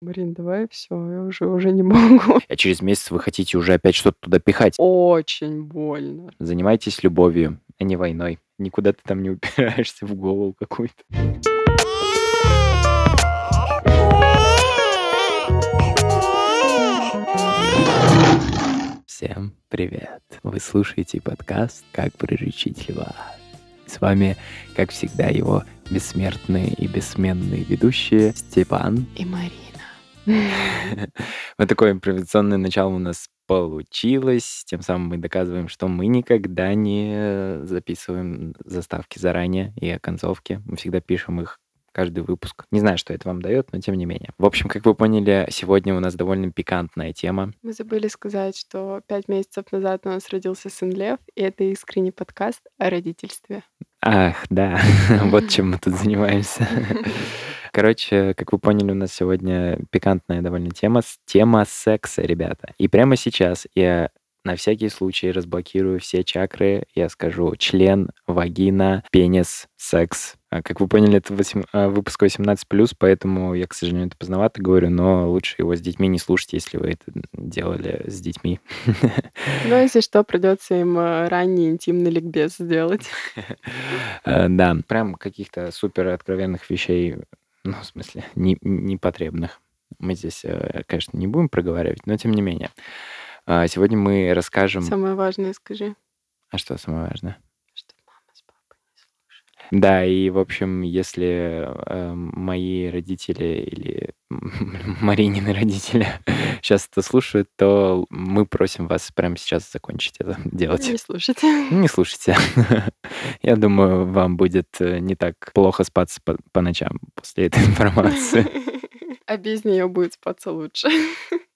Марин, давай все, я уже уже не могу. А через месяц вы хотите уже опять что-то туда пихать. Очень больно. Занимайтесь любовью, а не войной. Никуда ты там не упираешься в голову какую-то. Всем привет! Вы слушаете подкаст «Как приручить льва». С вами, как всегда, его бессмертные и бессменные ведущие Степан И Марина. Вот такое импровизационное начало у нас получилось. Тем самым мы доказываем, что мы никогда не записываем заставки заранее и оконцовки. Мы всегда пишем их каждый выпуск. Не знаю, что это вам дает, но тем не менее. В общем, как вы поняли, сегодня у нас довольно пикантная тема. Мы забыли сказать, что пять месяцев назад у нас родился сын Лев, и это искренний подкаст о родительстве. Ах, да, вот чем мы тут занимаемся. Короче, как вы поняли, у нас сегодня пикантная довольно тема. Тема секса, ребята. И прямо сейчас я на всякий случай разблокирую все чакры. Я скажу член, вагина, пенис, секс. А, Как вы поняли, это восем- а, выпуск 18+, поэтому я, к сожалению, это поздновато говорю, но лучше его с детьми не слушать, если вы это делали с детьми. Ну, если что, придется им э, ранний интимный ликбез сделать. Э, Да, прям каких-то супер откровенных вещей, ну, в смысле, не- непотребных. Мы здесь, э, конечно, не будем проговаривать, но тем не менее. А, Сегодня мы расскажем... Самое важное скажи. А что самое важное? Что мама с папой не слушают. Да, и, в общем, если э, мои родители или Маринины родители сейчас это слушают, то мы просим вас прямо сейчас закончить это делать. Не слушайте. Не слушайте. Я думаю, вам будет э, не так плохо спаться по, по ночам после этой информации. А без нее будет спаться лучше.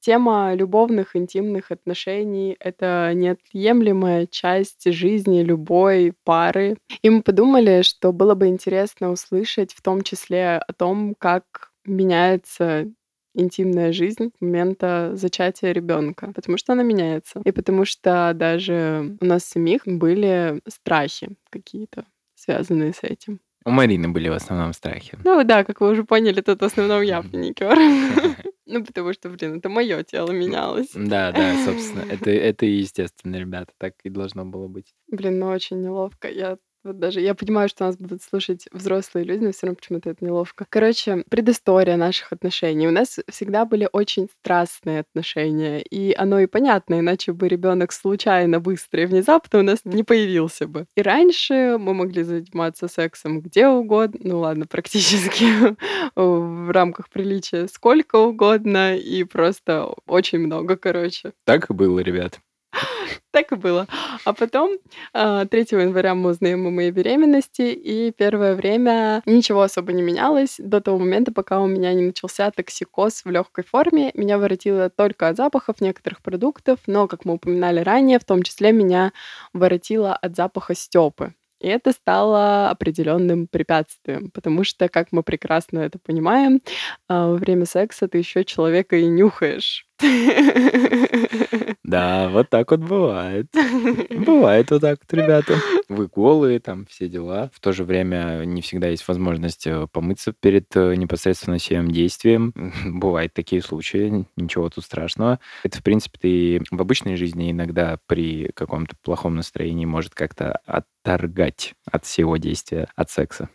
Тема любовных, интимных отношений — это неотъемлемая часть жизни любой пары. И мы подумали, что было бы интересно услышать в том числе о том, как меняется интимная жизнь с момента зачатия ребенка, потому что она меняется. И потому что даже у нас самих были страхи какие-то, связанные с этим. У Марины были в основном страхи. Ну да, как вы уже поняли, тут в основном я паникер. Ну, потому что, блин, это мое тело менялось. Да, да, собственно, это, это и естественно, ребята, так и должно было быть. Блин, ну очень неловко. Я вот даже, я понимаю, что нас будут слушать взрослые люди, но все равно почему-то это неловко. Короче, предыстория наших отношений. У нас всегда были очень страстные отношения, и оно и понятно, иначе бы ребенок случайно, быстро и внезапно у нас не появился бы. И раньше мы могли заниматься сексом где угодно, ну ладно, практически в рамках приличия сколько угодно, и просто очень много, короче. Так и было, ребят. Так и было. А потом а, 3 января мы узнаем о моей беременности, и первое время ничего особо не менялось до того момента, пока у меня не начался токсикоз в легкой форме. Меня воротило только от запахов некоторых продуктов, но, как мы упоминали ранее, в том числе меня воротило от запаха степы. И это стало определенным препятствием, потому что, как мы прекрасно это понимаем, а, во время секса ты еще человека и нюхаешь. Да, вот так вот бывает. Бывает вот так вот, ребята. Вы голые, там все дела. В то же время не всегда есть возможность э, помыться перед э, непосредственно всем действием. Бывают такие случаи, ничего тут страшного. Это, в принципе, и в обычной жизни иногда при каком-то плохом настроении может как-то отторгать от всего действия, от секса.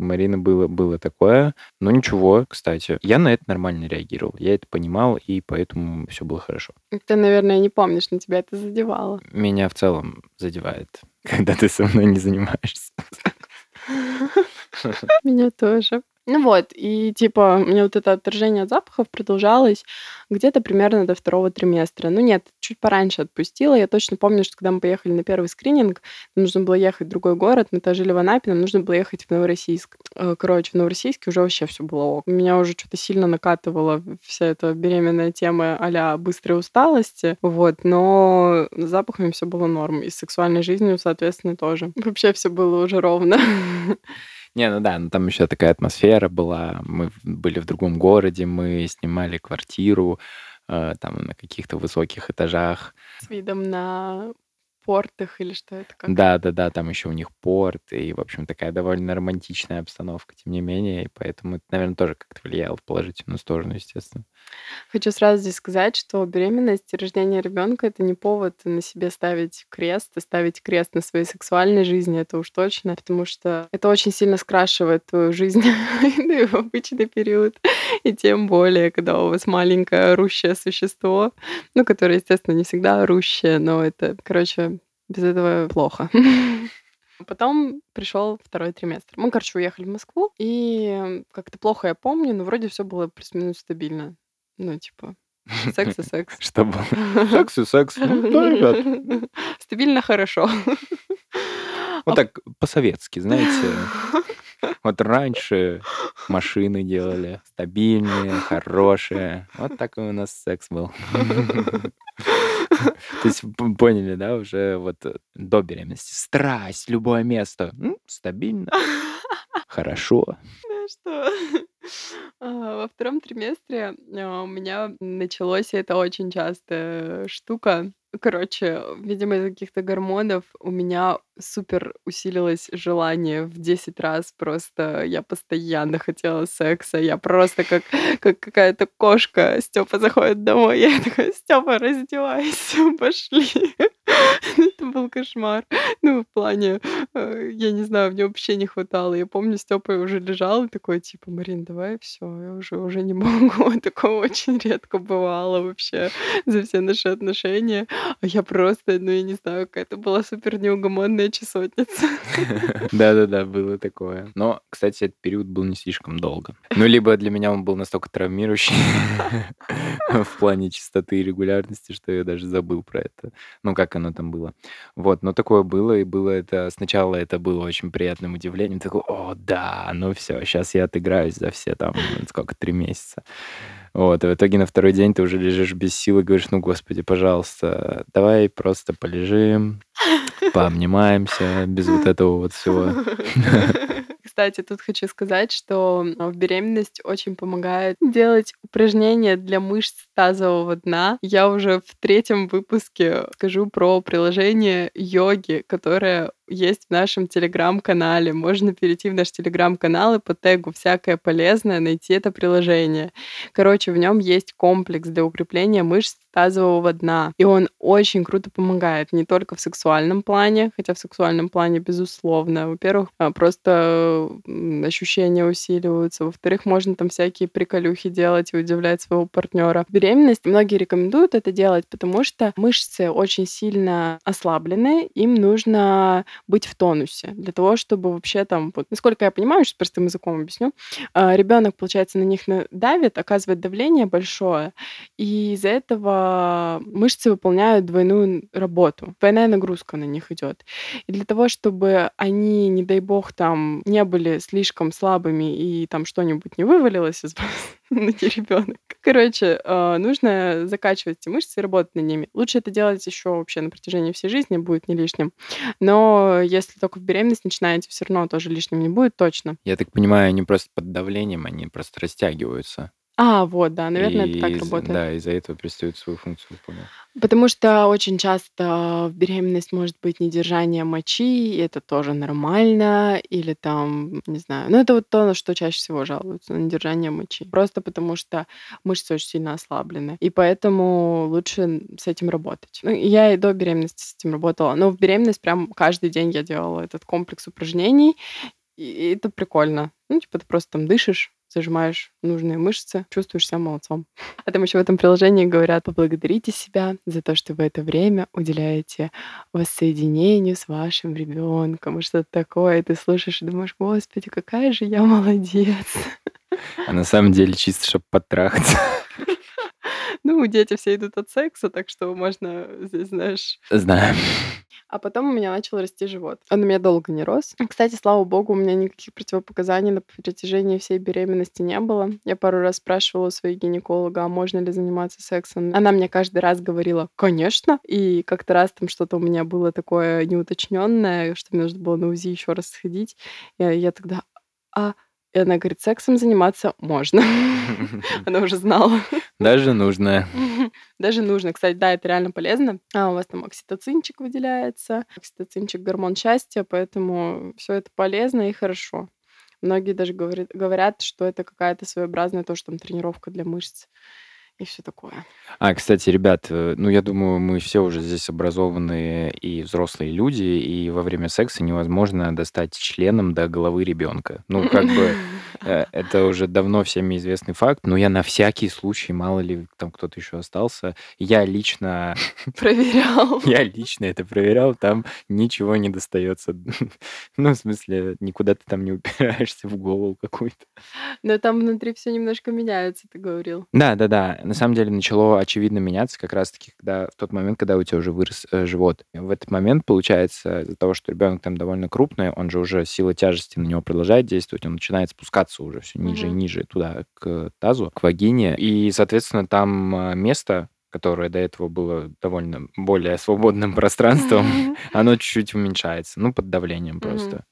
У Марины было, было такое, но ничего, кстати. Я на это нормально реагировал, я это понимал, и поэтому все было хорошо. Ты, наверное, не помнишь, но тебя это задевало. Меня в целом задевает, когда ты со мной не занимаешься. Меня тоже. Ну вот, и типа у меня вот это отторжение от запахов продолжалось где-то примерно до второго триместра. Ну нет, чуть пораньше отпустила. Я точно помню, что когда мы поехали на первый скрининг, нам нужно было ехать в другой город, мы тоже жили в Анапе, нам нужно было ехать в Новороссийск. Э, Короче, в Новороссийске уже вообще все было ок. Меня уже что-то сильно накатывала вся эта беременная тема а быстрой усталости, вот, но с запахами все было норм, и с сексуальной жизнью, соответственно, тоже. Вообще все было уже ровно. Не, ну да, ну там еще такая атмосфера была. Мы были в другом городе, мы снимали квартиру э, там на каких-то высоких этажах. С видом на портах или что это как? Да-да-да, там еще у них порт, и, в общем, такая довольно романтичная обстановка, тем не менее, и поэтому это, наверное, тоже как-то влияло в положительную сторону, естественно. Хочу сразу здесь сказать, что беременность и рождение ребенка это не повод на себе ставить крест, и ставить крест на своей сексуальной жизни, это уж точно, потому что это очень сильно скрашивает твою жизнь ну в обычный период, и тем более, когда у вас маленькое орущее существо, ну, которое, естественно, не всегда орущее, но это, короче, без этого плохо. Потом пришел второй триместр. Мы, короче, уехали в Москву, и как-то плохо я помню, но вроде все было плюс-минус стабильно. Ну, типа, секс и секс. Что было? Секс и секс. Ну, да, ребят. Стабильно хорошо. Вот так по-советски, знаете. Вот раньше машины делали стабильные, хорошие. Вот такой у нас секс был. То есть поняли, да, уже вот э, до беременности. Страсть, любое место. Стабильно. Хорошо. Ну что? А, во втором триместре а, у меня началось, и это очень частая штука, Короче, видимо, из-за каких-то гормонов у меня супер усилилось желание в 10 раз. Просто я постоянно хотела секса. Я просто как, как какая-то кошка. Степа заходит домой. Я такая, Степа, раздевайся, пошли. Это был кошмар. Ну, в плане, э, я не знаю, мне вообще не хватало. Я помню, Степа уже лежал и такой, типа, Марин, давай все, я уже, уже не могу. Такого очень редко бывало вообще за все наши отношения. А я просто, ну, я не знаю, какая-то была супер неугомонная чесотница. Да-да-да, было такое. Но, кстати, этот период был не слишком долго. Ну, либо для меня он был настолько травмирующий в плане чистоты и регулярности, что я даже забыл про это. Ну, как оно там было. Вот, но такое было, и было это... Сначала это было очень приятным удивлением. Такой, о, да, ну все, сейчас я отыграюсь за все там, сколько, три месяца. Вот, и в итоге на второй день ты уже лежишь без сил и говоришь, ну, господи, пожалуйста, давай просто полежим, пообнимаемся, без вот этого вот всего. Кстати, тут хочу сказать, что в беременность очень помогает делать упражнения для мышц тазового дна. Я уже в третьем выпуске скажу про приложение йоги, которое есть в нашем телеграм-канале. Можно перейти в наш телеграм-канал и по тегу «Всякое полезное» найти это приложение. Короче, в нем есть комплекс для укрепления мышц тазового дна. И он очень круто помогает не только в сексуальном плане, хотя в сексуальном плане, безусловно. Во-первых, а, просто ощущения усиливаются. Во-вторых, можно там всякие приколюхи делать и удивлять своего партнера. Беременности многие рекомендуют это делать, потому что мышцы очень сильно ослаблены, им нужно быть в тонусе для того, чтобы вообще там, вот, насколько я понимаю, сейчас простым языком объясню, а, ребенок, получается, на них давит, оказывает давление большое, и из-за этого мышцы выполняют двойную работу, двойная нагрузка на них идет. И для того, чтобы они, не дай бог, там не были слишком слабыми и там что-нибудь не вывалилось из вас, не ребенок. Короче, а, нужно закачивать эти мышцы и работать над ними. Лучше это делать еще вообще на протяжении всей жизни, будет не лишним. Но если только в беременность начинаете, все равно тоже лишним не будет, точно. Я так понимаю, они просто под давлением, они просто растягиваются. А, вот, да, наверное, это так из- работает. Да, из-за этого перестают свою функцию выполнять. Потому что очень часто в беременность может быть недержание мочи, и это тоже нормально, или там, не знаю, ну это вот то, на что чаще всего жалуются, на недержание мочи. Просто потому что мышцы очень сильно ослаблены, и поэтому лучше с этим работать. Ну, я и до беременности с этим работала, но в беременность прям каждый день я делала этот комплекс упражнений, и это прикольно. Ну, типа ты просто там дышишь, зажимаешь нужные мышцы, чувствуешь себя молодцом. А там еще в этом приложении говорят, поблагодарите себя за то, что в это время уделяете воссоединению с вашим ребенком и что-то такое. И ты слушаешь и думаешь, господи, какая же я молодец. А на самом деле чисто, чтобы потрахаться. Ну, дети все идут от секса, так что можно здесь, знаешь... Знаю. А потом у меня начал расти живот. Он у меня долго не рос. Кстати, слава богу, у меня никаких противопоказаний на протяжении всей беременности не было. Я пару раз спрашивала у своей гинеколога, а можно ли заниматься сексом. Она мне каждый раз говорила, конечно. И как-то раз там что-то у меня было такое неуточненное, что мне нужно было на УЗИ еще раз сходить. И я тогда, а и она говорит, сексом заниматься можно. Она уже знала. Даже нужно. Даже нужно. Кстати, да, это реально полезно. А у вас там окситоцинчик выделяется. Окситоцинчик — гормон счастья, поэтому все это полезно и хорошо. Многие даже говорят, что это какая-то своеобразная тоже там тренировка для мышц и все такое. А, кстати, ребят, э, ну, я думаю, мы все уже здесь образованные и взрослые люди, и во время секса невозможно достать членом до головы ребенка. Ну, как бы э, это уже давно всеми известный факт, но я на всякий случай, мало ли там кто-то еще остался, я лично... Проверял. Я лично это проверял, там ничего не достается. Ну, в смысле, никуда ты там не упираешься в голову какую-то. Но там внутри все немножко меняется, ты говорил. Да, да, да на самом деле начало очевидно меняться как раз-таки когда, в тот момент, когда у тебя уже вырос э, живот. В этот момент, получается, из-за того, что ребенок там довольно крупный, он же уже сила тяжести на него продолжает действовать, он начинает спускаться уже все ниже mm-hmm. и ниже туда, к тазу, к вагине. И, соответственно, там э, место, которое до этого было довольно более свободным пространством, оно чуть-чуть уменьшается, ну, под давлением просто.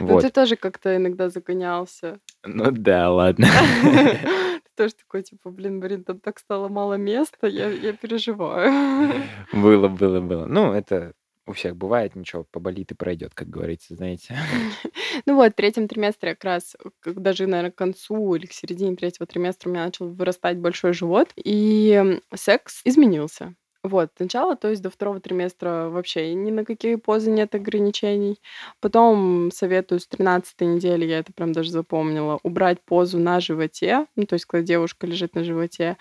Ну, ты тоже как-то иногда загонялся. Ну да, ладно. тоже такой, типа, блин, блин, там так стало мало места, я, я переживаю. Было, было, было. Ну, это у всех бывает, ничего, поболит и пройдет, как говорится, знаете. Ну вот, в третьем триместре как раз, даже, наверное, к концу или к середине третьего триместра у меня начал вырастать большой живот, и секс изменился. Вот, сначала, то есть до второго триместра вообще ни на какие позы нет ограничений. Потом советую с 13 недели, я это прям даже запомнила, убрать позу на животе, ну, то есть когда девушка лежит на животе.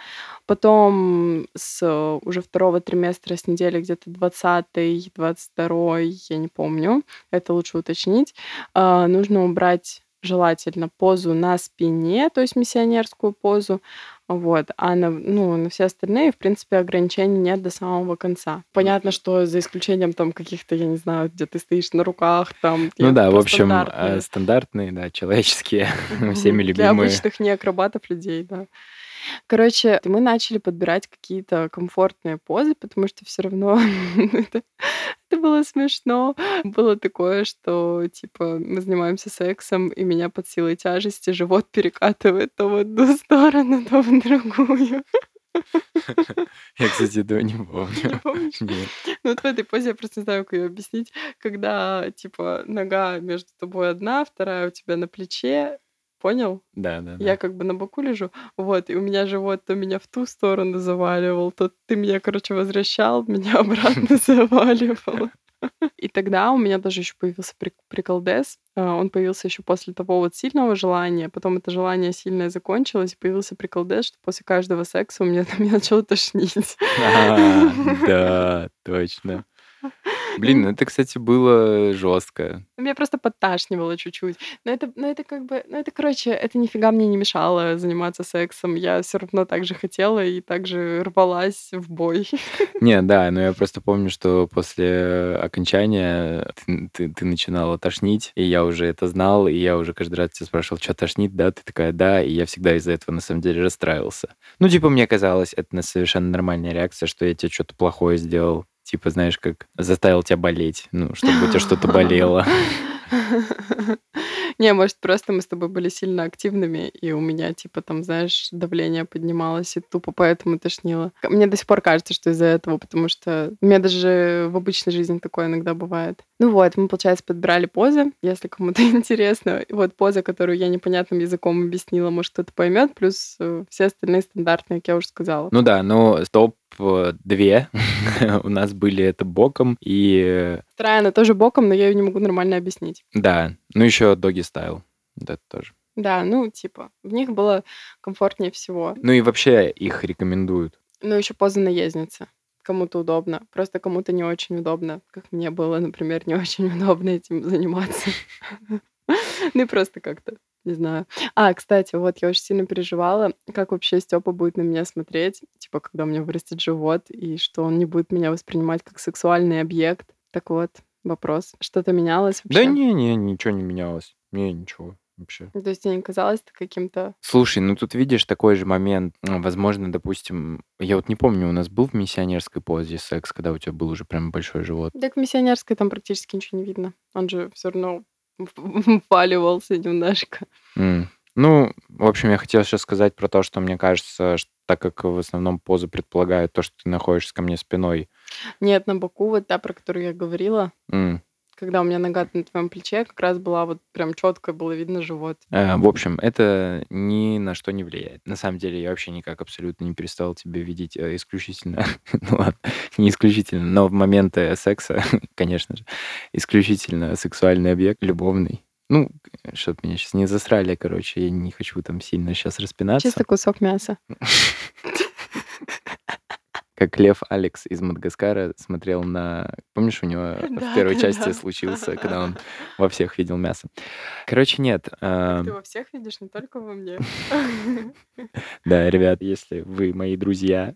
Потом с уже второго триместра, с недели где-то 20 22 я не помню, это лучше уточнить, а, нужно убрать желательно позу на спине, то есть миссионерскую позу, вот. А на, ну, на все остальные, в принципе, ограничений нет до самого конца. Понятно, что за исключением там каких-то, я не знаю, где ты стоишь на руках, там... Ну да, в общем, стандартные, э, стандартные да, человеческие, всеми любимые. Для обычных не акробатов людей, да. Короче, мы начали подбирать какие-то комфортные позы, потому что все равно это, это было смешно. Было такое, что типа мы занимаемся сексом, и меня под силой тяжести живот перекатывает то в одну сторону, то в другую. Я, кстати, этого не помню. Не? Нет. Ну вот в этой позе я просто не знаю, как ее объяснить. Когда, типа, нога между тобой одна, вторая у тебя на плече, Понял? Да, да, Я как бы на боку лежу, вот, и у меня живот то меня в ту сторону заваливал, то ты меня, короче, возвращал, меня обратно заваливал. И тогда у меня даже еще появился приколдес. А, он появился еще после того вот сильного желания. Потом это желание сильное закончилось, и появился приколдес, что после каждого секса у меня, меня начало тошнить. А, да, точно. Блин, это, кстати, было жестко. Меня просто подташнивало чуть-чуть. Но это, но это как бы, ну это, короче, это нифига мне не мешало заниматься сексом. Я все равно так же хотела и так же рвалась в бой. Не, да, но я просто помню, что после окончания ты, ты, ты начинала тошнить, и я уже это знал, и я уже каждый раз тебя спрашивал, что тошнит, да? Ты такая, да, и я всегда из-за этого на самом деле расстраивался. Ну, типа, мне казалось, это совершенно нормальная реакция, что я тебе что-то плохое сделал типа, знаешь, как заставил тебя болеть, ну, чтобы у тебя что-то болело. Не, может, просто мы с тобой были сильно активными, и у меня, типа, там, знаешь, давление поднималось, и тупо поэтому тошнило. Мне до сих пор кажется, что из-за этого, потому что у меня даже в обычной жизни такое иногда бывает. Ну вот, мы, получается, подбирали позы, если кому-то интересно. Вот поза, которую я непонятным языком объяснила, может, кто-то поймет, плюс э, все остальные стандартные, как я уже сказала. Ну да, но стоп две у нас были это боком и... Вторая, она тоже боком, но я ее не могу нормально объяснить. Да, ну еще доги стайл, это тоже. Да, ну типа, в них было комфортнее всего. Ну и вообще их рекомендуют. Ну еще поза наездницы. Кому-то удобно, просто кому-то не очень удобно, как мне было, например, не очень удобно этим заниматься. Ну и просто как-то не знаю. А, кстати, вот я очень сильно переживала, как вообще Степа будет на меня смотреть, типа, когда у меня вырастет живот, и что он не будет меня воспринимать как сексуальный объект. Так вот, вопрос. Что-то менялось вообще? Да не-не, ничего не менялось. Не, ничего вообще. То есть тебе не казалось это каким-то... Слушай, ну тут видишь такой же момент. Возможно, допустим, я вот не помню, у нас был в миссионерской позе секс, когда у тебя был уже прям большой живот. Так в миссионерской там практически ничего не видно. Он же все равно вваливался немножко. Mm. Ну, в общем, я хотел сейчас сказать про то, что мне кажется, что так как в основном позы предполагают то, что ты находишься ко мне спиной. Нет, на боку, вот та, про которую я говорила. М. Когда у меня нога на твоем плече, как раз была вот прям четко было видно живот. Э, в общем, это ни на что не влияет. На самом деле, я вообще никак абсолютно не перестал тебя видеть э, исключительно, ну ладно, не исключительно, но в моменты секса, конечно же, исключительно сексуальный объект, любовный. Ну, чтобы меня сейчас не засрали, короче, я не хочу там сильно сейчас распинаться. Чисто кусок мяса. Как Лев Алекс из Мадагаскара смотрел на... Помнишь, у него Да, в первой части случился, когда он во всех видел мясо. Короче, нет. Ты эм, во всех видишь, не только во мне. Да, ребят, если вы мои друзья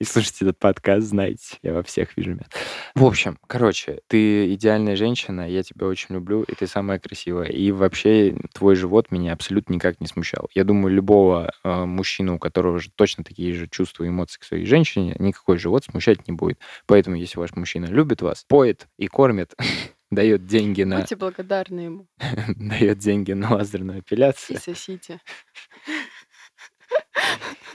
и слушаете этот подкаст, знаете, я во всех вижу мясо. В общем, короче, ты идеальная женщина, я тебя очень люблю, и ты самая красивая. И вообще твой живот меня абсолютно никак не смущал. Я думаю, любого э, мужчину, у которого же точно такие же чувства и эмоции к своей женщине, никакой живот смущать не будет. Поэтому, если ваш мужчина любит вас, поет и кормит, дает деньги на Будьте благодарны ему дает деньги на лазерную и эпиляцию. сосите.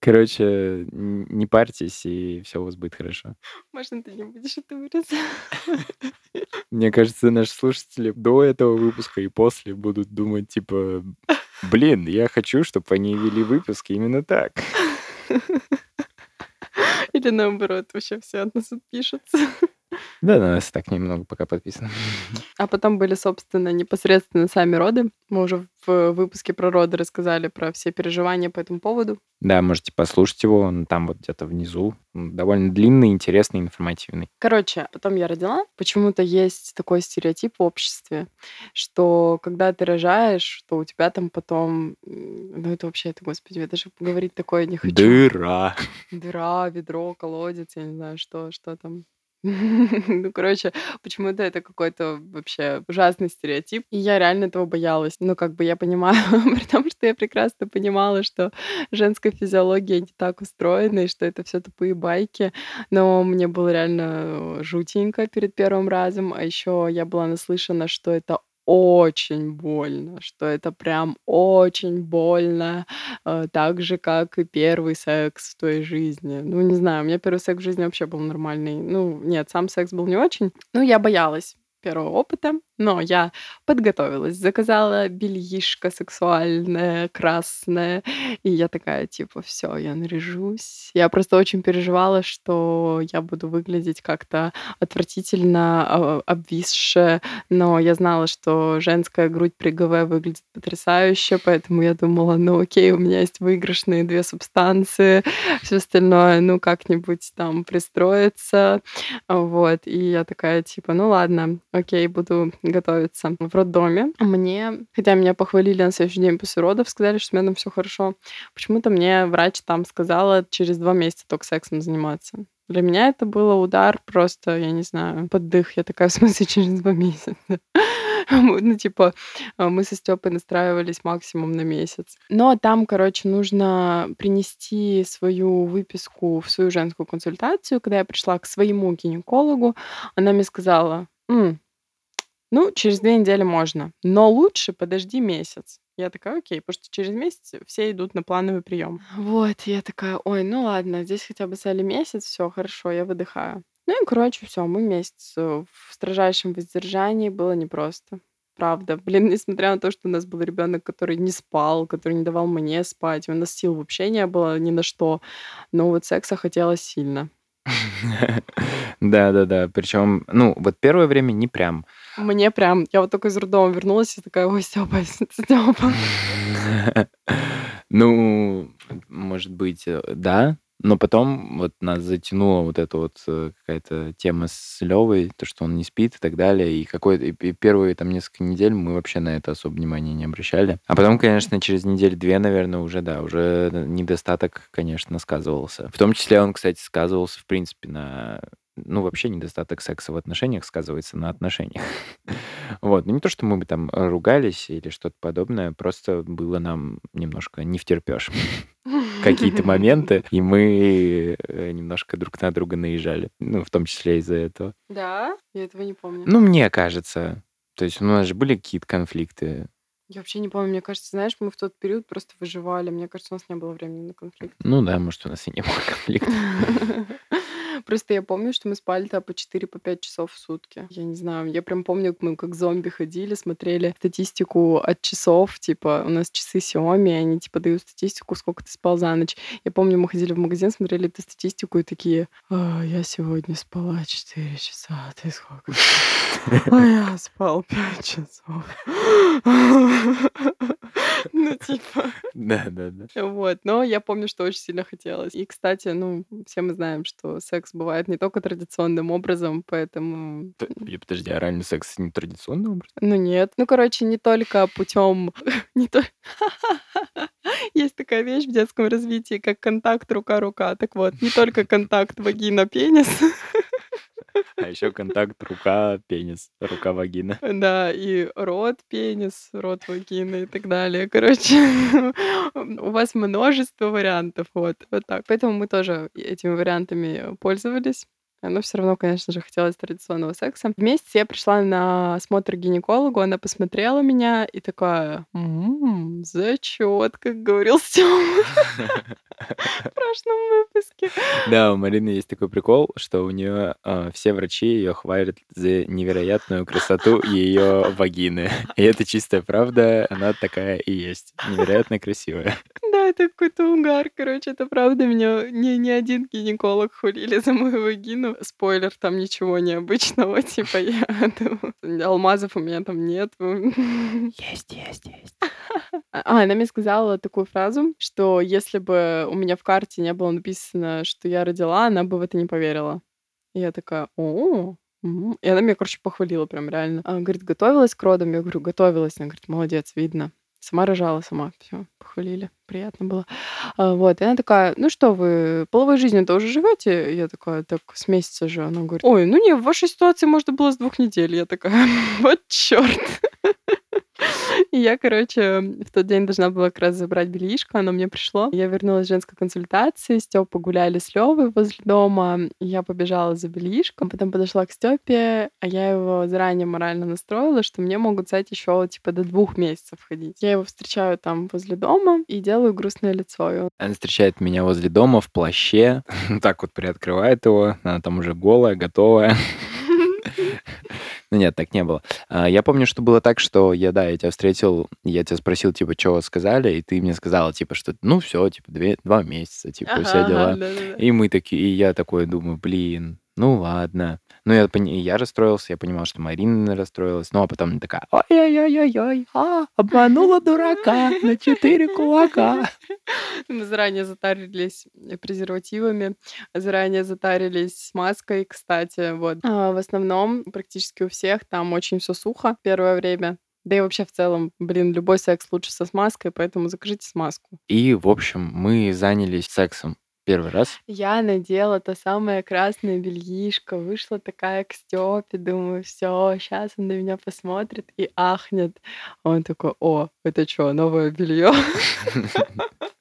Короче, не парьтесь, и все у вас будет хорошо. Можно ты не будешь это вырезать? Мне кажется, наши слушатели до этого выпуска и после будут думать, типа, блин, я хочу, чтобы они вели выпуски именно так. Или наоборот, вообще все от нас отпишутся. Да, на нас так немного пока подписано. А потом были, собственно, непосредственно сами роды. Мы уже в выпуске про роды рассказали про все переживания по этому поводу. Да, можете послушать его, он там вот где-то внизу. Он довольно длинный, интересный, информативный. Короче, потом я родила. Почему-то есть такой стереотип в обществе, что когда ты рожаешь, что у тебя там потом... Ну это вообще, это, господи, я даже говорить такое не хочу. Дыра. Дыра, ведро, колодец, я не знаю, что, что там. Ну, короче, почему-то это какой-то вообще ужасный стереотип. И я реально этого боялась. Ну, как бы я понимаю, при том, что я прекрасно понимала, что женская физиология не так устроена, и что это все тупые байки. Но мне было реально жутенько перед первым разом. А еще я была наслышана, что это очень больно, что это прям очень больно, э, так же, как и первый секс в твоей жизни. Ну, не знаю, у меня первый секс в жизни вообще был нормальный. Ну, нет, сам секс был не очень. Ну, я боялась первого опыта, но я подготовилась, заказала бельишко сексуальное, красное, и я такая, типа, все, я наряжусь. Я просто очень переживала, что я буду выглядеть как-то отвратительно, а, обвисшая, но я знала, что женская грудь при ГВ выглядит потрясающе, поэтому я думала, ну окей, у меня есть выигрышные две субстанции, все остальное, ну как-нибудь там пристроится, вот. И я такая, типа, ну ладно, окей, буду готовиться. В роддоме мне, хотя меня похвалили на следующий день после родов, сказали, что у меня там все хорошо, почему-то мне врач там сказала через два месяца только сексом заниматься. Для меня это было удар просто, я не знаю, под дых. Я такая, в смысле, через два месяца. Ну, типа, мы со Степой настраивались максимум на месяц. Но там, короче, нужно принести свою выписку в свою женскую консультацию. Когда я пришла к своему гинекологу, она мне сказала, «М, ну, через две недели можно, но лучше подожди месяц. Я такая, окей, потому что через месяц все идут на плановый прием. Вот, я такая, ой, ну ладно, здесь хотя бы стали месяц, все хорошо, я выдыхаю. Ну и, короче, все, мы месяц э, в строжайшем воздержании, было непросто. Правда. Блин, несмотря на то, что у нас был ребенок, который не спал, который не давал мне спать, у нас сил вообще не было ни на что, но вот секса хотелось сильно. Да-да-да. Причем, ну, вот первое время не прям. Мне прям, я вот только из роддома вернулась и такая, ой, Степа, Степа. Ну, может быть, э, да. Но потом вот нас затянула вот эта вот э, какая-то тема с Левой, то, что он не спит и так далее. И какой-то и первые там несколько недель мы вообще на это особо внимания не обращали. А потом, конечно, через неделю-две, наверное, уже, да, уже недостаток, конечно, сказывался. В том числе он, кстати, сказывался, в принципе, на ну, вообще недостаток секса в отношениях сказывается на отношениях. Вот. Ну, не то, что мы бы там ругались или что-то подобное, просто было нам немножко не втерпешь какие-то моменты, и мы э, немножко друг на друга наезжали. Ну, в том числе из-за этого. Да? Я этого не помню. Ну, мне кажется. То есть у нас же были какие-то конфликты. Я вообще не помню. Мне кажется, знаешь, мы в тот период просто выживали. Мне кажется, у нас не было времени на конфликт. Ну да, может, у нас и не было конфликта. Просто я помню, что мы спали-то по 4 по 5 часов в сутки. Я не знаю, я прям помню, как мы как зомби ходили, смотрели статистику от часов. Типа, у нас часы Xiaomi, они типа дают статистику, сколько ты спал за ночь. Я помню, мы ходили в магазин, смотрели эту статистику и такие, «А, я сегодня спала 4 часа, а ты сколько? А я спал 5 часов. Ну, типа, Да, да, да. вот. Но я помню, что очень сильно хотелось. И, кстати, ну, все мы знаем, что секс бывает не только традиционным образом, поэтому... Подожди, оральный секс не традиционный образ? Ну нет. Ну, короче, не только путем... Не то... Есть такая вещь в детском развитии, как контакт рука-рука. Так вот, не только контакт вагина-пенис, А еще контакт рука, пенис, рука, вагина. да, и рот, пенис, рот, вагина и так далее. Короче, у вас множество вариантов, вот, вот так. Поэтому мы тоже этими вариантами пользовались. Но все равно, конечно же, хотелось традиционного секса. В месяц я пришла на осмотр к гинекологу, она посмотрела меня и такая, «М, зачет, как говорил Стёма в прошлом выпуске. Да, у Марины есть такой прикол, что у нее все врачи ее хвалят за невероятную красоту ее вагины. И это чистая правда, она такая и есть. Невероятно красивая. Да, это какой-то угар, короче, это правда. Меня ни, ни один гинеколог хулили за мою вагину. Спойлер, там ничего необычного, типа я... Алмазов у меня там нет. Есть, есть, есть. А, она мне сказала такую фразу, что если бы у меня в карте не было написано, что я родила, она бы в это не поверила. И я такая, о, м». и она меня, короче, похвалила прям реально. Она говорит, готовилась к родам? Я говорю, готовилась. Она говорит, молодец, видно. Сама рожала, сама. Все, похвалили. Приятно было. А, Вот. И она такая, ну что вы, половой жизнью-то уже живете? Я такая, так с месяца же. Она говорит, ой, ну не, в вашей ситуации можно было с двух недель. Я такая, вот черт. И я, короче, в тот день должна была как раз забрать бельишко, оно мне пришло. Я вернулась с женской консультации, Стёпа гуляли с Левой возле дома, я побежала за бельишком, потом подошла к Стёпе, а я его заранее морально настроила, что мне могут взять еще типа до двух месяцев ходить. Я его встречаю там возле дома и делаю грустное лицо. Она встречает меня возле дома в плаще, так вот приоткрывает его, она там уже голая, готовая. Ну нет, так не было. А, Я помню, что было так, что я, да, я тебя встретил, я тебя спросил, типа, что сказали, и ты мне сказала, типа, что, ну, все, типа, две, два месяца, типа, Ага, все дела. да-да-да. И мы такие, и я такой думаю, блин, ну ладно. Ну, я, я расстроился, я понимал, что Марина расстроилась. Ну, а потом она такая, ой-ой-ой-ой, а, обманула дурака на четыре кулака. Мы заранее затарились презервативами, заранее затарились маской, кстати, вот. А, в основном, практически у всех там очень все сухо первое время. Да и вообще в целом, блин, любой секс лучше со смазкой, поэтому закажите смазку. И, в общем, мы занялись сексом первый раз. Я надела то самое красное бельишко, вышла такая к Стёпе, думаю, все, сейчас он на меня посмотрит и ахнет. А Он такой, о, это что, новое белье?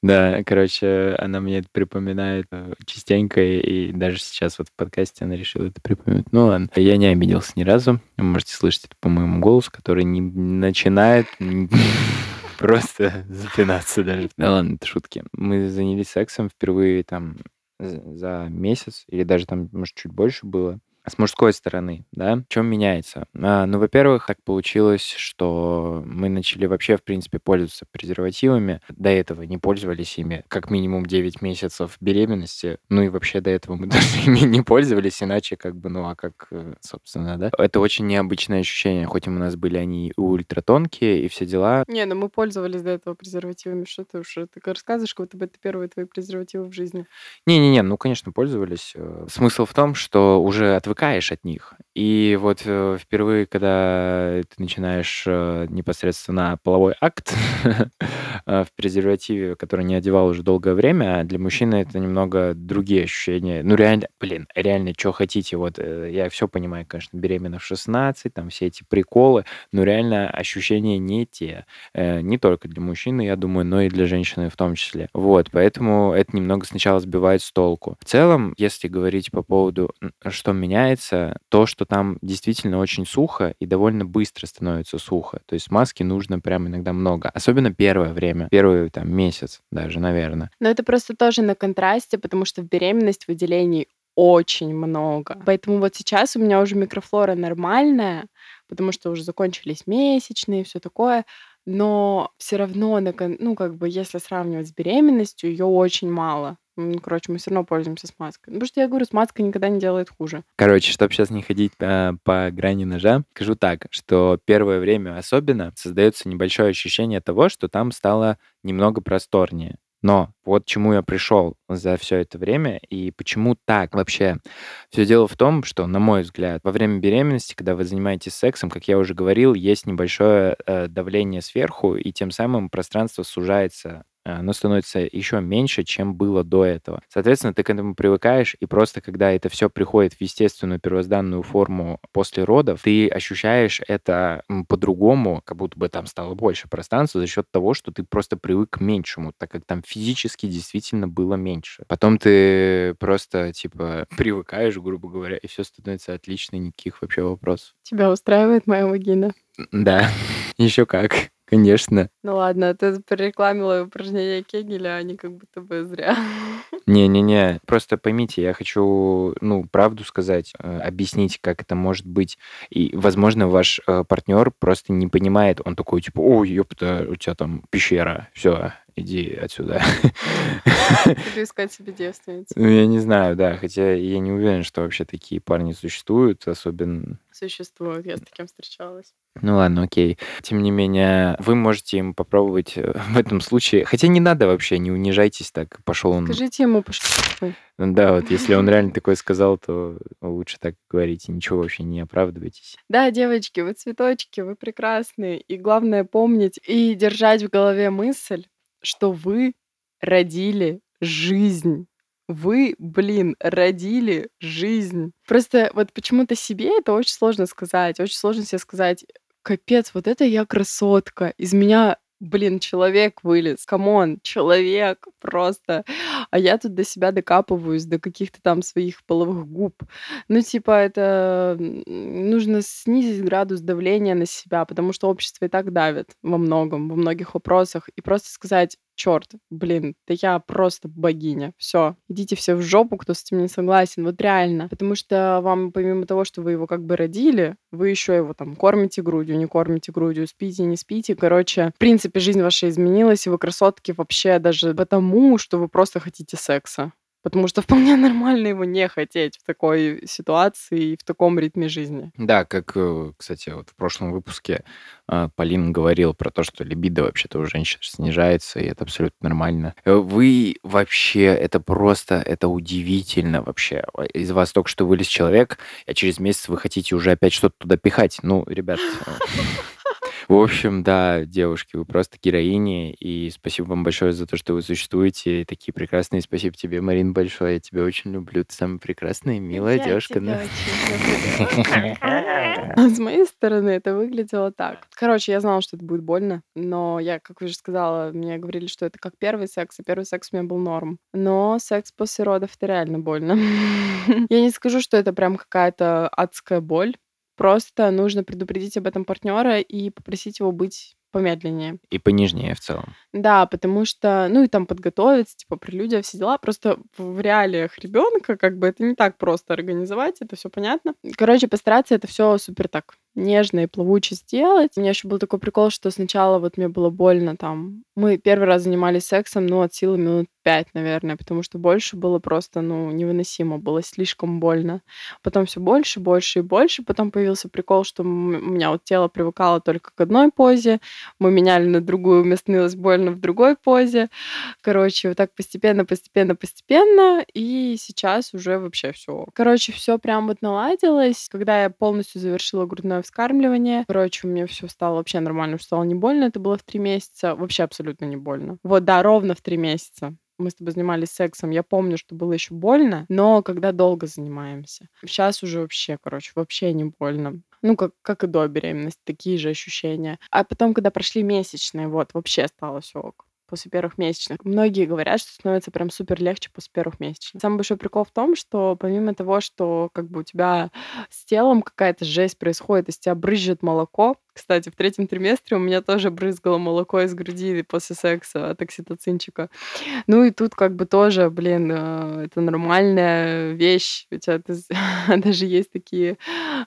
Да, короче, она мне это припоминает э, частенько, и даже сейчас вот в подкасте она решила это припомнить. Ну ладно, я не обиделся ни разу. Вы можете слышать это по моему голосу, который не начинает просто запинаться даже. Да ладно, это шутки. Мы занялись сексом впервые там за месяц, или даже там, может, чуть больше было. С мужской стороны, да, в чем меняется? А, ну, во-первых, так получилось, что мы начали вообще, в принципе, пользоваться презервативами. До этого не пользовались ими как минимум 9 месяцев беременности. Ну и вообще до этого мы даже ими не пользовались, иначе как бы, ну а как, э, собственно, да. Это очень необычное ощущение, хоть и у нас были они ультратонкие и все дела. Не, ну мы пользовались до этого презервативами. Что ты уж, ты рассказываешь, как будто бы это первые твои презервативы в жизни. Не-не-не, ну, конечно, пользовались. Э, Смысл в том, что уже отвыкаешь от них. И вот э, впервые, когда ты начинаешь э, непосредственно половой акт э, в презервативе, который не одевал уже долгое время, для мужчины это немного другие ощущения. Ну, реально, блин, реально, что хотите. Вот я все понимаю, конечно, беременна в 16, там все эти приколы, но реально ощущения не те. Не только для мужчины, я думаю, но и для женщины в том числе. Вот, поэтому это немного сначала сбивает с толку. В целом, если говорить по поводу, что меняется, то, что там действительно очень сухо и довольно быстро становится сухо. То есть маски нужно прям иногда много. Особенно первое время, первый там месяц даже, наверное. Но это просто тоже на контрасте, потому что в беременность выделений очень много. Поэтому вот сейчас у меня уже микрофлора нормальная, потому что уже закончились месячные и все такое. Но все равно, ну, как бы, если сравнивать с беременностью, ее очень мало. Короче, мы все равно пользуемся смазкой. Потому что я говорю, смазка никогда не делает хуже. Короче, чтобы сейчас не ходить по, по грани ножа, скажу так, что первое время особенно создается небольшое ощущение того, что там стало немного просторнее. Но вот чему я пришел за все это время и почему так вообще. Все дело в том, что, на мой взгляд, во время беременности, когда вы занимаетесь сексом, как я уже говорил, есть небольшое э, давление сверху, и тем самым пространство сужается оно становится еще меньше, чем было до этого. Соответственно, ты к этому привыкаешь, и просто когда это все приходит в естественную первозданную форму после родов, ты ощущаешь это по-другому, как будто бы там стало больше пространства за счет того, что ты просто привык к меньшему, так как там физически действительно было меньше. Потом ты просто, типа, привыкаешь, грубо говоря, и все становится отлично, никаких вообще вопросов. Тебя устраивает моя вагина? Да, еще как. Конечно. Ну ладно, ты прорекламила упражнения Кегеля, а они как будто бы зря. Не-не-не, просто поймите, я хочу, ну, правду сказать, э, объяснить, как это может быть. И, возможно, ваш э, партнер просто не понимает, он такой, типа, ой, ёпта, у тебя там пещера, все, иди отсюда. Иду искать себе девственницу. Ну, я не знаю, да, хотя я не уверен, что вообще такие парни существуют, особенно... Существуют, я с таким встречалась. Ну ладно, окей. Тем не менее, вы можете им попробовать э, в этом случае. Хотя не надо вообще, не унижайтесь так. Пошел он. Скажите ему, пошел. Ну да, вот если он реально такое сказал, то лучше так говорить. Ничего вообще не оправдывайтесь. Да, девочки, вы цветочки, вы прекрасные. И главное помнить и держать в голове мысль, что вы родили жизнь. Вы, блин, родили жизнь. Просто вот почему-то себе это очень сложно сказать. Очень сложно себе сказать, капец, вот это я красотка. Из меня блин, человек вылез, come on, человек просто. А я тут до себя докапываюсь, до каких-то там своих половых губ. Ну, типа, это нужно снизить градус давления на себя, потому что общество и так давит во многом, во многих вопросах. И просто сказать, черт, блин, да я просто богиня. Все, идите все в жопу, кто с этим не согласен. Вот реально. Потому что вам, помимо того, что вы его как бы родили, вы еще его там кормите грудью, не кормите грудью, спите, не спите. Короче, в принципе, жизнь ваша изменилась, и вы красотки вообще даже потому, что вы просто хотите секса потому что вполне нормально его не хотеть в такой ситуации и в таком ритме жизни. Да, как, э, кстати, вот в прошлом выпуске э, Полин говорил про то, что либидо вообще-то у женщин снижается, и это абсолютно нормально. Э, вы вообще, это просто, это удивительно вообще. Из вас только что вылез человек, а через месяц вы хотите уже опять что-то туда пихать. Ну, ребят... В общем, да, девушки, вы просто героини, и спасибо вам большое за то, что вы существуете, такие прекрасные. Спасибо тебе, Марин, большое, я тебя очень люблю, ты самая прекрасная и милая девушка. С моей стороны это выглядело так. Короче, я знала, что это будет больно, но я, как уже сказала, мне говорили, что это как первый секс, и первый секс у меня был норм. Но секс после родов это реально больно. Я не скажу, что это прям какая-то адская боль, Просто нужно предупредить об этом партнера и попросить его быть помедленнее. И понежнее в целом. Да, потому что, ну и там подготовиться, типа прелюдия, все дела. Просто в реалиях ребенка как бы это не так просто организовать, это все понятно. Короче, постараться это все супер так нежно и плавуче сделать. У меня еще был такой прикол, что сначала вот мне было больно там. Мы первый раз занимались сексом, ну, от силы минут пять, наверное, потому что больше было просто, ну, невыносимо, было слишком больно. Потом все больше, больше и больше. Потом появился прикол, что у меня вот тело привыкало только к одной позе. Мы меняли на другую, мне становилось больно в другой позе. Короче, вот так постепенно, постепенно, постепенно. И сейчас уже вообще все. Короче, все прям вот наладилось. Когда я полностью завершила грудное вскармливание. Короче, у меня все стало вообще нормально, стало не больно. Это было в три месяца. Вообще абсолютно не больно. Вот, да, ровно в три месяца мы с тобой занимались сексом, я помню, что было еще больно, но когда долго занимаемся. Сейчас уже вообще, короче, вообще не больно. Ну, как, как и до беременности, такие же ощущения. А потом, когда прошли месячные, вот, вообще стало все ок. После первых месячных. Многие говорят, что становится прям супер легче после первых месячных. Самый большой прикол в том, что помимо того, что как бы у тебя с телом какая-то жесть происходит, из тебя брызжет молоко, кстати, в третьем триместре у меня тоже брызгало молоко из груди после секса от окситоцинчика. Ну и тут как бы тоже, блин, э, это нормальная вещь. У тебя даже есть такие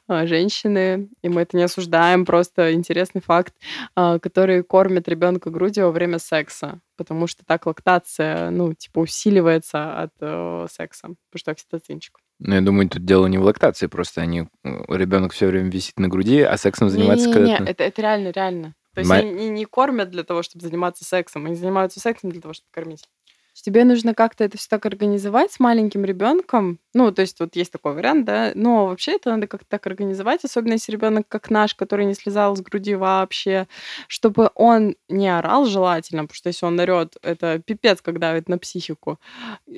а, женщины, и мы это не осуждаем, просто интересный факт, а, которые кормят ребенка грудью во время секса потому что так лактация, ну, типа, усиливается от э, секса, потому что окситоцинчик. Ну, я думаю, тут дело не в лактации, просто они ребенок все время висит на груди, а сексом занимается не, не, не, это, это реально, реально. То есть они не, не кормят для того, чтобы заниматься сексом, они занимаются сексом для того, чтобы кормить. Тебе нужно как-то это все так организовать с маленьким ребенком. Ну, то есть вот есть такой вариант, да. Но вообще это надо как-то так организовать, особенно если ребенок как наш, который не слезал с груди вообще, чтобы он не орал желательно, потому что если он орет, это пипец, как давит на психику.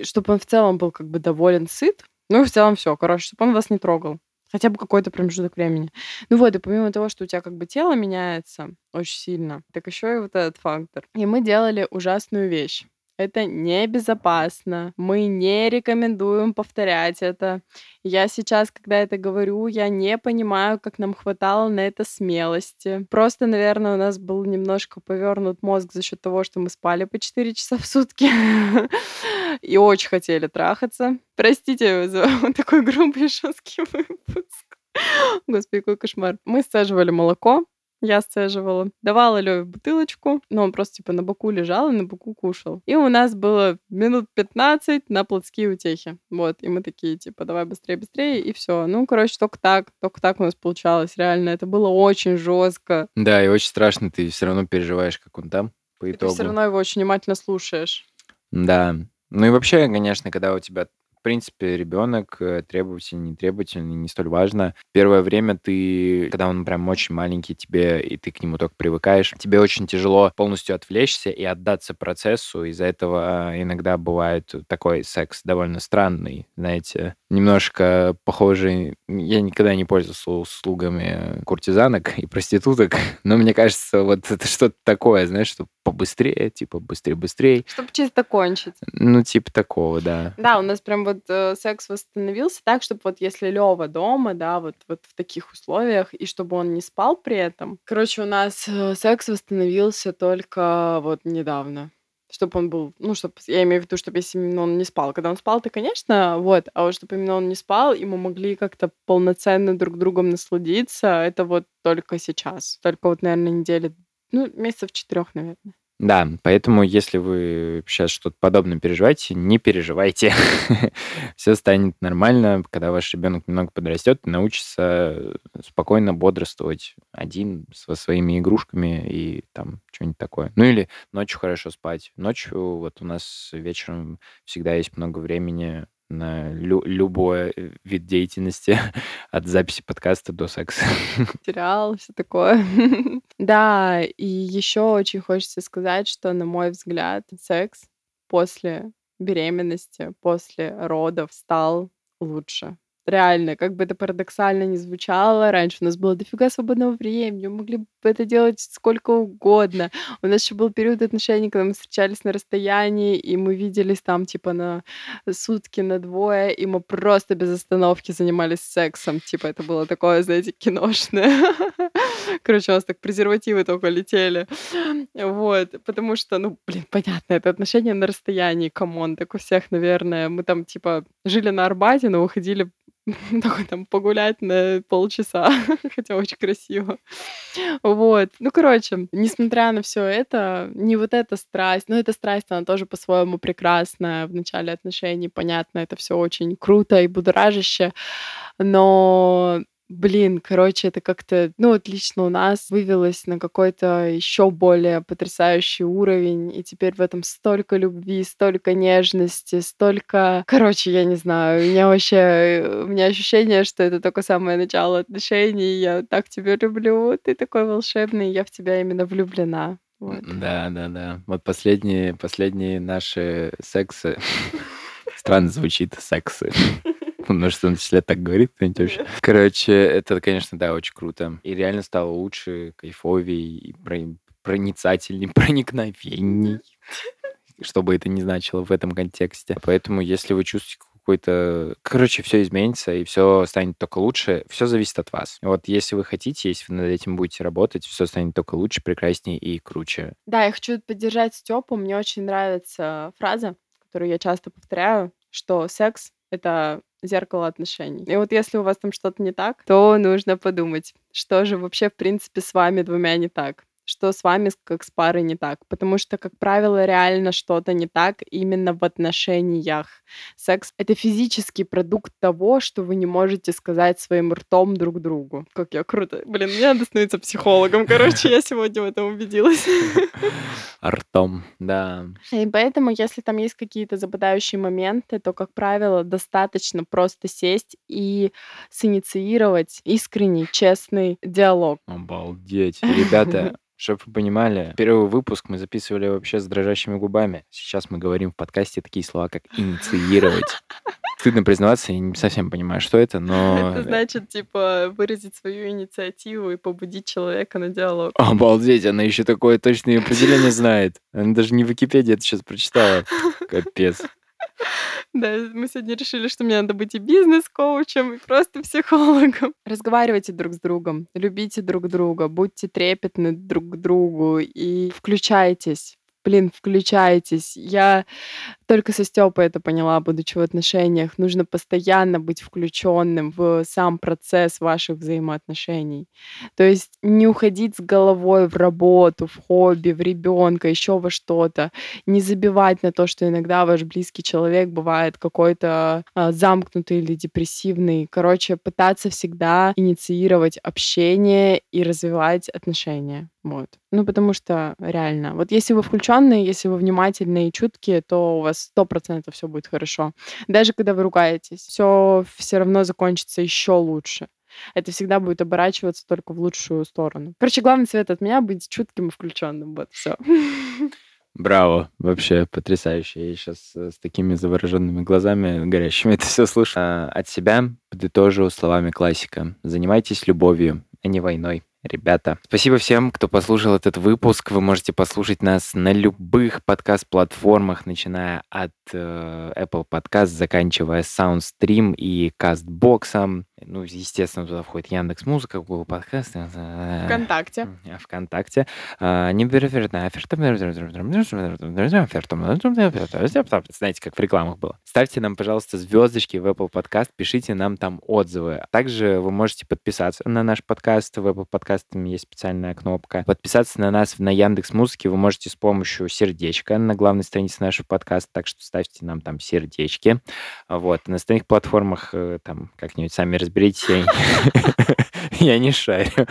Чтобы он в целом был как бы доволен, сыт, ну в целом все, короче, чтобы он вас не трогал. Хотя бы какой-то промежуток времени. Ну вот, и помимо того, что у тебя как бы тело меняется очень сильно, так еще и вот этот фактор. И мы делали ужасную вещь. Это небезопасно. Мы не рекомендуем повторять это. Я сейчас, когда это говорю, я не понимаю, как нам хватало на это смелости. Просто, наверное, у нас был немножко повернут мозг за счет того, что мы спали по 4 часа в сутки и очень хотели трахаться. Простите за такой грубый жесткий выпуск. Господи, какой кошмар. Мы сцеживали молоко, я сцеживала. Давала Леве бутылочку, но он просто типа на боку лежал и на боку кушал. И у нас было минут 15 на плотские утехи. Вот, и мы такие, типа, давай быстрее, быстрее, и все. Ну, короче, только так, только так у нас получалось, реально. Это было очень жестко. Да, и очень страшно, ты все равно переживаешь, как он там по итогу. Ты все равно его очень внимательно слушаешь. Да. Ну и вообще, конечно, когда у тебя в принципе, ребенок э, требовательный, не требовательный, не столь важно. Первое время ты, когда он прям очень маленький тебе, и ты к нему только привыкаешь, тебе очень тяжело полностью отвлечься и отдаться процессу. Из-за этого иногда бывает такой секс довольно странный, знаете, немножко похожий. Я никогда не пользовался услугами куртизанок и проституток, но мне кажется, вот это что-то такое, знаешь, что побыстрее, типа быстрее-быстрее. Чтобы чисто кончить. Ну, типа такого, да. Да, у нас прям вот э, секс восстановился так, чтобы вот если Лева дома, да, вот, вот в таких условиях, и чтобы он не спал при этом. Короче, у нас э, секс восстановился только вот недавно чтобы он был, ну, чтобы, я имею в виду, чтобы если именно он не спал. Когда он спал, то, конечно, вот, а вот чтобы именно он не спал, и мы могли как-то полноценно друг другом насладиться, это вот только сейчас. Только вот, наверное, недели ну, месяцев четырех, наверное. Да, поэтому если вы сейчас что-то подобное переживаете, не переживайте. Все станет нормально, когда ваш ребенок немного подрастет и научится спокойно бодрствовать один со своими игрушками и там что-нибудь такое. Ну или ночью хорошо спать. Ночью вот у нас вечером всегда есть много времени на лю- любой э, вид деятельности, от записи подкаста до секса. Сериал, все такое. да, и еще очень хочется сказать, что, на мой взгляд, секс после беременности, после родов стал лучше. Реально, как бы это парадоксально не звучало, раньше у нас было дофига свободного времени, мы могли это делать сколько угодно. У нас еще был период отношений, когда мы встречались на расстоянии, и мы виделись там типа на сутки, на двое, и мы просто без остановки занимались сексом. Типа это было такое, знаете, киношное. Короче, у нас так презервативы только летели. Вот, потому что, ну, блин, понятно, это отношения на расстоянии, come on, так у всех, наверное. Мы там, типа, жили на Арбате, но выходили такой там погулять на полчаса, хотя очень красиво. Вот. Ну, короче, несмотря на все это, не вот эта страсть, но эта страсть, она тоже по-своему прекрасная в начале отношений, понятно, это все очень круто и будоражище, но Блин, короче, это как-то, ну, вот лично у нас вывелось на какой-то еще более потрясающий уровень, и теперь в этом столько любви, столько нежности, столько... Короче, я не знаю, у меня вообще... У меня ощущение, что это только самое начало отношений, я так тебя люблю, ты такой волшебный, я в тебя именно влюблена. Вот. Да, да, да. Вот последние, последние наши сексы... Странно звучит, сексы. Что он лет так говорит, кто вообще. Короче, это, конечно, да, очень круто. И реально стало лучше, кайфовее, и проницательней, проникновенней. что бы это ни значило в этом контексте. Поэтому, если вы чувствуете какой-то... Короче, все изменится, и все станет только лучше. Все зависит от вас. Вот если вы хотите, если вы над этим будете работать, все станет только лучше, прекраснее и круче. Да, я хочу поддержать Степу. Мне очень нравится фраза, которую я часто повторяю, что секс — это зеркало отношений. И вот если у вас там что-то не так, то нужно подумать, что же вообще, в принципе, с вами двумя не так что с вами как с парой не так. Потому что, как правило, реально что-то не так именно в отношениях. Секс — это физический продукт того, что вы не можете сказать своим ртом друг другу. Как я круто. Блин, мне надо становиться психологом. Короче, я сегодня в этом убедилась. Ртом, да. И поэтому, если там есть какие-то западающие моменты, то, как правило, достаточно просто сесть и синициировать искренний, честный диалог. Обалдеть. Ребята, чтобы вы понимали, первый выпуск мы записывали вообще с дрожащими губами. Сейчас мы говорим в подкасте такие слова, как «инициировать». Стыдно признаваться, я не совсем понимаю, что это, но... Это значит, типа, выразить свою инициативу и побудить человека на диалог. Обалдеть, она еще такое точное определение знает. Она даже не в Википедии это сейчас прочитала. Капец. Да, мы сегодня решили, что мне надо быть и бизнес-коучем, и просто психологом. Разговаривайте друг с другом, любите друг друга, будьте трепетны друг к другу и включайтесь блин, включайтесь. Я только со Степой это поняла, будучи в отношениях. Нужно постоянно быть включенным в сам процесс ваших взаимоотношений. То есть не уходить с головой в работу, в хобби, в ребенка, еще во что-то. Не забивать на то, что иногда ваш близкий человек бывает какой-то а, замкнутый или депрессивный. Короче, пытаться всегда инициировать общение и развивать отношения. Вот. Ну, потому что реально, вот если вы включенные, если вы внимательные и чуткие, то у вас сто процентов все будет хорошо. Даже когда вы ругаетесь, все все равно закончится еще лучше. Это всегда будет оборачиваться только в лучшую сторону. Короче, главный совет от меня быть чутким и включенным. Вот все. Браво, вообще потрясающе. Я сейчас э, с такими завороженными глазами горящими это все слушаю. От себя подытожу словами классика. Занимайтесь любовью, а не войной ребята. Спасибо всем, кто послушал этот выпуск. Вы можете послушать нас на любых подкаст-платформах, начиная от э, Apple Podcast, заканчивая SoundStream и CastBox. Ну, естественно, туда входит Яндекс Музыка, Google подкасты. ВКонтакте. ВКонтакте. Не Знаете, как в рекламах было. Ставьте нам, пожалуйста, звездочки в Apple Podcast, пишите нам там отзывы. Также вы можете подписаться на наш подкаст в Apple подкастами есть специальная кнопка. Подписаться на нас на Яндекс Музыке вы можете с помощью сердечка на главной странице нашего подкаста, так что ставьте нам там сердечки. Вот. На остальных платформах там как-нибудь сами разбирайтесь разберитесь. Я не шарю.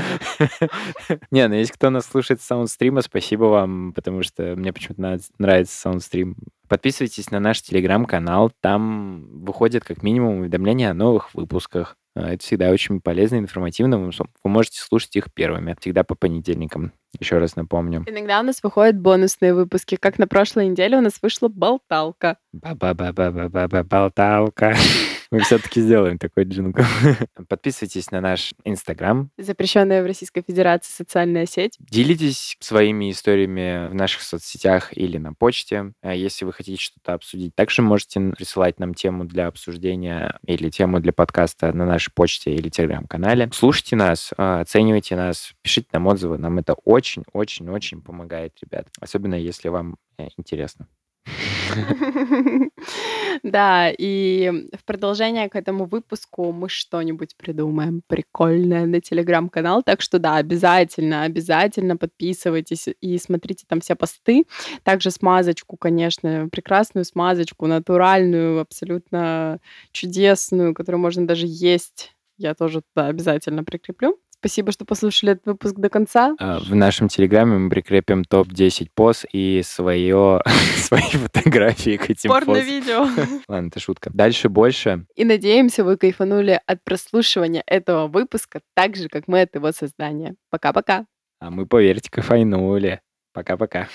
Не, ну если кто нас слушает с саундстрима, спасибо вам, потому что мне почему-то нравится саундстрим. Подписывайтесь на наш телеграм-канал, там выходят как минимум уведомления о новых выпусках. А, это всегда очень полезно, информативно. Вы можете слушать их первыми, всегда по понедельникам. Еще раз напомню. Иногда у нас выходят бонусные выпуски, как на прошлой неделе у нас вышла болталка. Ба-ба-ба-ба-ба-болталка. Мы все-таки сделаем такой джингл. Подписывайтесь на наш Инстаграм. Запрещенная в Российской Федерации социальная сеть. Делитесь своими историями в наших соцсетях или на почте. А если вы хотите что-то обсудить, также можете присылать нам тему для обсуждения или тему для подкаста на нашей почте или телеграм-канале. Слушайте нас, а, оценивайте нас, пишите нам отзывы. Нам это очень-очень-очень помогает, ребят. Особенно если вам э, интересно. Да, и в продолжение к этому выпуску мы что-нибудь придумаем прикольное на телеграм-канал. Так что да, обязательно, обязательно подписывайтесь и смотрите там все посты. Также смазочку, конечно, прекрасную смазочку, натуральную, абсолютно чудесную, которую можно даже есть. Я тоже туда обязательно прикреплю. Спасибо, что послушали этот выпуск до конца. А, в нашем телеграме мы прикрепим топ-10 поз и свое, свои фотографии к этим Порно-видео. Ладно, это шутка. Дальше больше. И надеемся, вы кайфанули от прослушивания этого выпуска так же, как мы от его создания. Пока-пока. А мы, поверьте, кайфанули. Пока-пока.